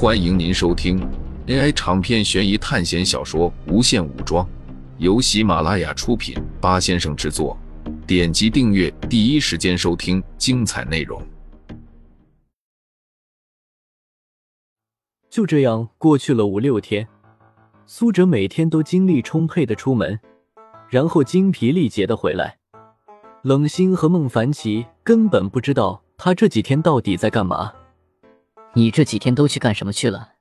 欢迎您收听 AI 长篇悬疑探险小说《无限武装》，由喜马拉雅出品，八先生制作。点击订阅，第一时间收听精彩内容。就这样过去了五六天，苏哲每天都精力充沛的出门，然后精疲力竭的回来。冷心和孟凡奇根本不知道他这几天到底在干嘛。你这几天都去干什么去了？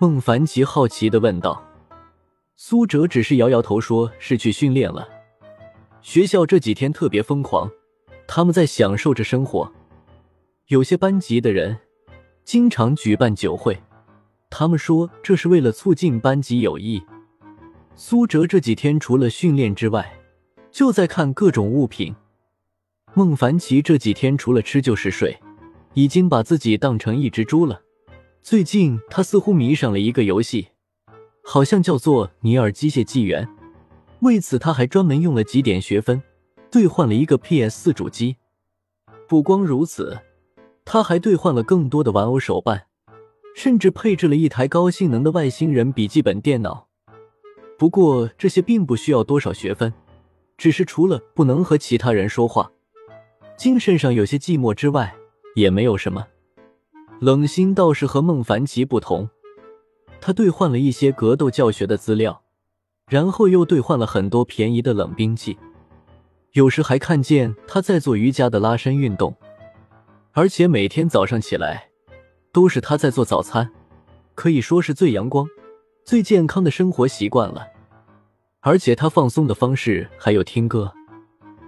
孟凡奇好奇的问道。苏哲只是摇摇头，说是去训练了。学校这几天特别疯狂，他们在享受着生活。有些班级的人经常举办酒会，他们说这是为了促进班级友谊。苏哲这几天除了训练之外，就在看各种物品。孟凡奇这几天除了吃就是睡。已经把自己当成一只猪了。最近他似乎迷上了一个游戏，好像叫做《尼尔：机械纪元》。为此，他还专门用了几点学分兑换了一个 PS 四主机。不光如此，他还兑换了更多的玩偶手办，甚至配置了一台高性能的外星人笔记本电脑。不过这些并不需要多少学分，只是除了不能和其他人说话，精神上有些寂寞之外。也没有什么，冷心倒是和孟凡奇不同，他兑换了一些格斗教学的资料，然后又兑换了很多便宜的冷兵器，有时还看见他在做瑜伽的拉伸运动，而且每天早上起来都是他在做早餐，可以说是最阳光、最健康的生活习惯了。而且他放松的方式还有听歌，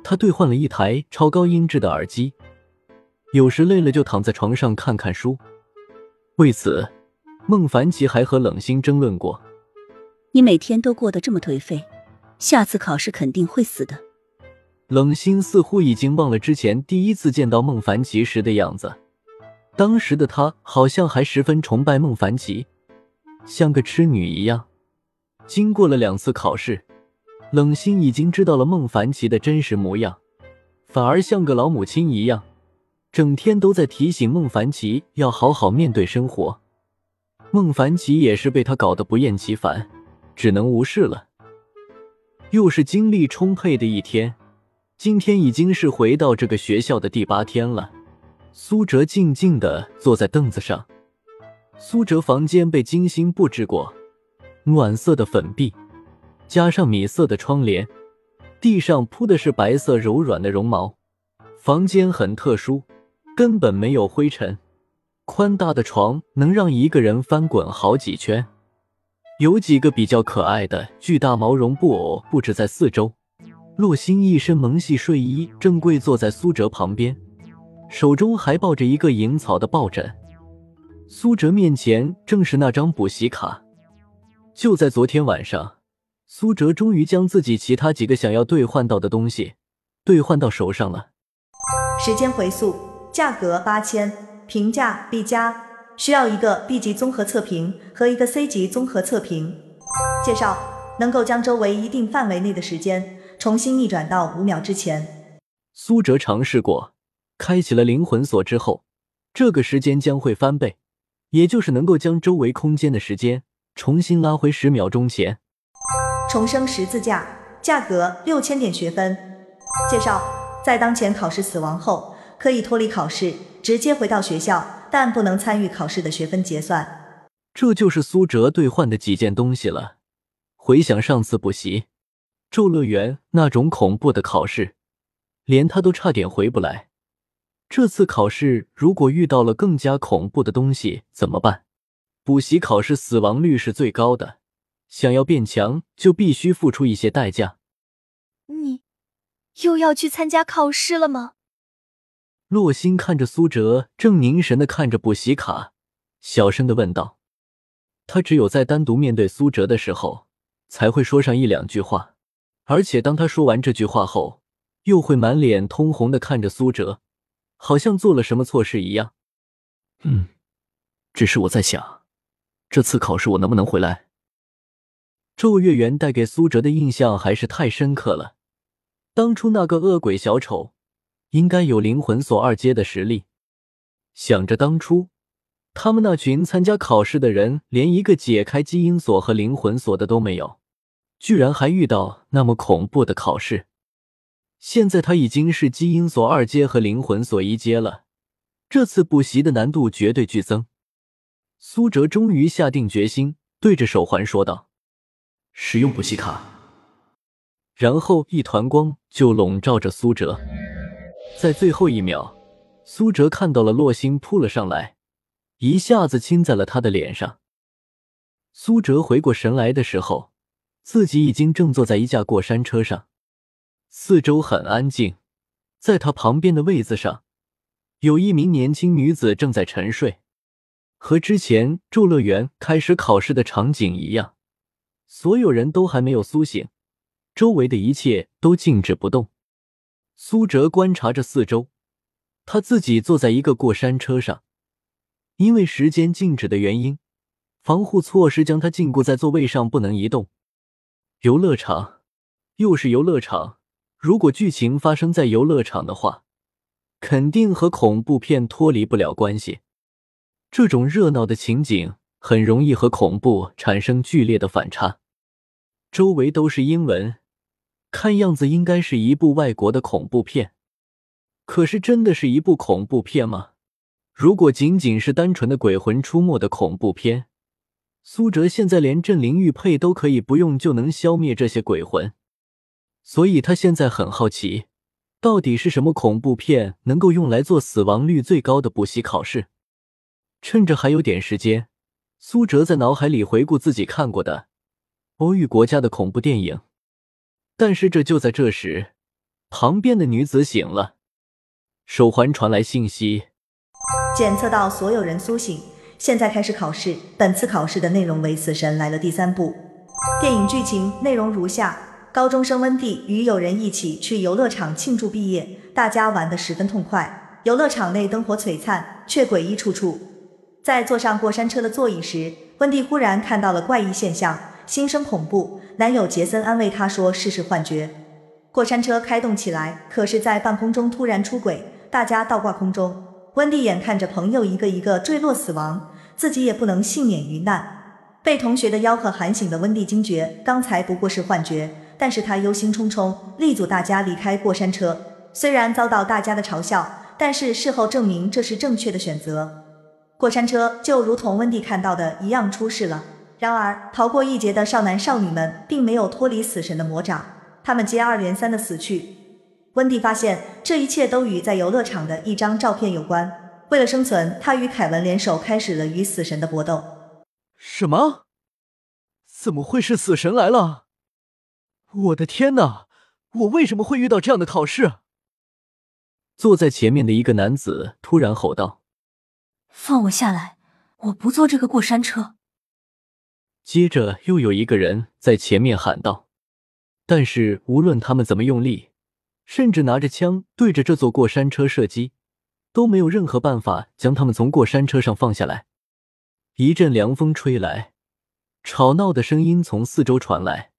他兑换了一台超高音质的耳机。有时累了就躺在床上看看书。为此，孟凡奇还和冷心争论过：“你每天都过得这么颓废，下次考试肯定会死的。”冷心似乎已经忘了之前第一次见到孟凡奇时的样子，当时的他好像还十分崇拜孟凡奇，像个痴女一样。经过了两次考试，冷心已经知道了孟凡奇的真实模样，反而像个老母亲一样。整天都在提醒孟凡奇要好好面对生活，孟凡奇也是被他搞得不厌其烦，只能无视了。又是精力充沛的一天，今天已经是回到这个学校的第八天了。苏哲静静的坐在凳子上，苏哲房间被精心布置过，暖色的粉壁，加上米色的窗帘，地上铺的是白色柔软的绒毛，房间很特殊。根本没有灰尘，宽大的床能让一个人翻滚好几圈，有几个比较可爱的巨大毛绒布偶布置在四周。洛星一身萌系睡衣，正跪坐在苏哲旁边，手中还抱着一个银草的抱枕。苏哲面前正是那张补习卡。就在昨天晚上，苏哲终于将自己其他几个想要兑换到的东西兑换到手上了。时间回溯。价格八千，评价 B 加，需要一个 B 级综合测评和一个 C 级综合测评。介绍能够将周围一定范围内的时间重新逆转到五秒之前。苏哲尝试过，开启了灵魂锁之后，这个时间将会翻倍，也就是能够将周围空间的时间重新拉回十秒钟前。重生十字架，价格六千点学分。介绍在当前考试死亡后。可以脱离考试，直接回到学校，但不能参与考试的学分结算。这就是苏哲兑换的几件东西了。回想上次补习咒乐园那种恐怖的考试，连他都差点回不来。这次考试如果遇到了更加恐怖的东西怎么办？补习考试死亡率是最高的，想要变强就必须付出一些代价。你又要去参加考试了吗？洛心看着苏哲，正凝神的看着补习卡，小声的问道：“他只有在单独面对苏哲的时候，才会说上一两句话，而且当他说完这句话后，又会满脸通红的看着苏哲，好像做了什么错事一样。”“嗯，只是我在想，这次考试我能不能回来？”咒月圆带给苏哲的印象还是太深刻了，当初那个恶鬼小丑。应该有灵魂锁二阶的实力。想着当初他们那群参加考试的人，连一个解开基因锁和灵魂锁的都没有，居然还遇到那么恐怖的考试。现在他已经是基因锁二阶和灵魂锁一阶了，这次补习的难度绝对剧增。苏哲终于下定决心，对着手环说道：“使用补习卡。”然后一团光就笼罩着苏哲。在最后一秒，苏哲看到了洛星扑了上来。一下子亲在了他的脸上。苏哲回过神来的时候，自己已经正坐在一架过山车上，四周很安静。在他旁边的位子上，有一名年轻女子正在沉睡，和之前咒乐园开始考试的场景一样，所有人都还没有苏醒，周围的一切都静止不动。苏哲观察着四周，他自己坐在一个过山车上。因为时间静止的原因，防护措施将他禁锢在座位上，不能移动。游乐场，又是游乐场。如果剧情发生在游乐场的话，肯定和恐怖片脱离不了关系。这种热闹的情景很容易和恐怖产生剧烈的反差。周围都是英文，看样子应该是一部外国的恐怖片。可是，真的是一部恐怖片吗？如果仅仅是单纯的鬼魂出没的恐怖片，苏哲现在连镇灵玉佩都可以不用就能消灭这些鬼魂，所以他现在很好奇，到底是什么恐怖片能够用来做死亡率最高的补习考试？趁着还有点时间，苏哲在脑海里回顾自己看过的欧域国家的恐怖电影。但是这就在这时，旁边的女子醒了，手环传来信息。检测到所有人苏醒，现在开始考试。本次考试的内容为《死神来了》第三部。电影剧情内容如下：高中生温蒂与友人一起去游乐场庆祝毕业，大家玩得十分痛快。游乐场内灯火璀璨，却诡异处处。在坐上过山车的座椅时，温蒂忽然看到了怪异现象，心生恐怖。男友杰森安慰她说：“试试幻觉。”过山车开动起来，可是，在半空中突然出轨，大家倒挂空中。温蒂眼看着朋友一个一个坠落死亡，自己也不能幸免于难。被同学的吆喝喊醒的温蒂惊觉，刚才不过是幻觉，但是他忧心忡忡，力阻大家离开过山车。虽然遭到大家的嘲笑，但是事后证明这是正确的选择。过山车就如同温蒂看到的一样出事了。然而逃过一劫的少男少女们并没有脱离死神的魔掌，他们接二连三的死去。温蒂发现这一切都与在游乐场的一张照片有关。为了生存，他与凯文联手开始了与死神的搏斗。什么？怎么会是死神来了？我的天哪！我为什么会遇到这样的考试？坐在前面的一个男子突然吼道：“放我下来！我不坐这个过山车！”接着又有一个人在前面喊道：“但是无论他们怎么用力。”甚至拿着枪对着这座过山车射击，都没有任何办法将他们从过山车上放下来。一阵凉风吹来，吵闹的声音从四周传来。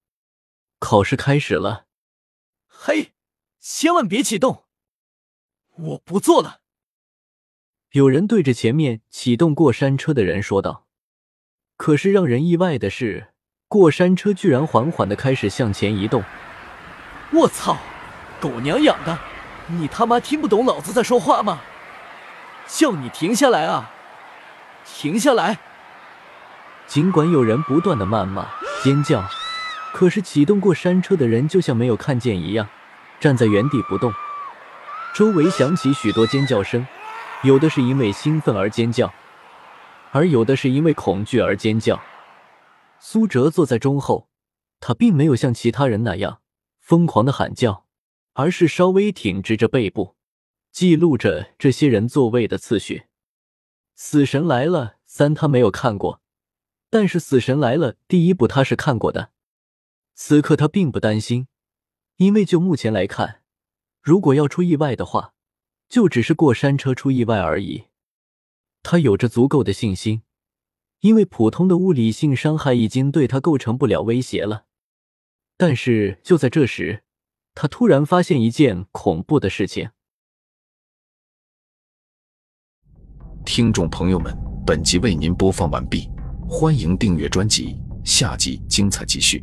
考试开始了。嘿，千万别启动！我不做了。有人对着前面启动过山车的人说道。可是让人意外的是，过山车居然缓缓的开始向前移动。我操！狗娘养的，你他妈听不懂老子在说话吗？叫你停下来啊！停下来！尽管有人不断的谩骂、尖叫，可是启动过山车的人就像没有看见一样，站在原地不动。周围响起许多尖叫声，有的是因为兴奋而尖叫，而有的是因为恐惧而尖叫。苏哲坐在中后，他并没有像其他人那样疯狂的喊叫。而是稍微挺直着背部，记录着这些人座位的次序。死神来了三，他没有看过，但是死神来了第一部他是看过的。此刻他并不担心，因为就目前来看，如果要出意外的话，就只是过山车出意外而已。他有着足够的信心，因为普通的物理性伤害已经对他构成不了威胁了。但是就在这时。他突然发现一件恐怖的事情。听众朋友们，本集为您播放完毕，欢迎订阅专辑，下集精彩继续。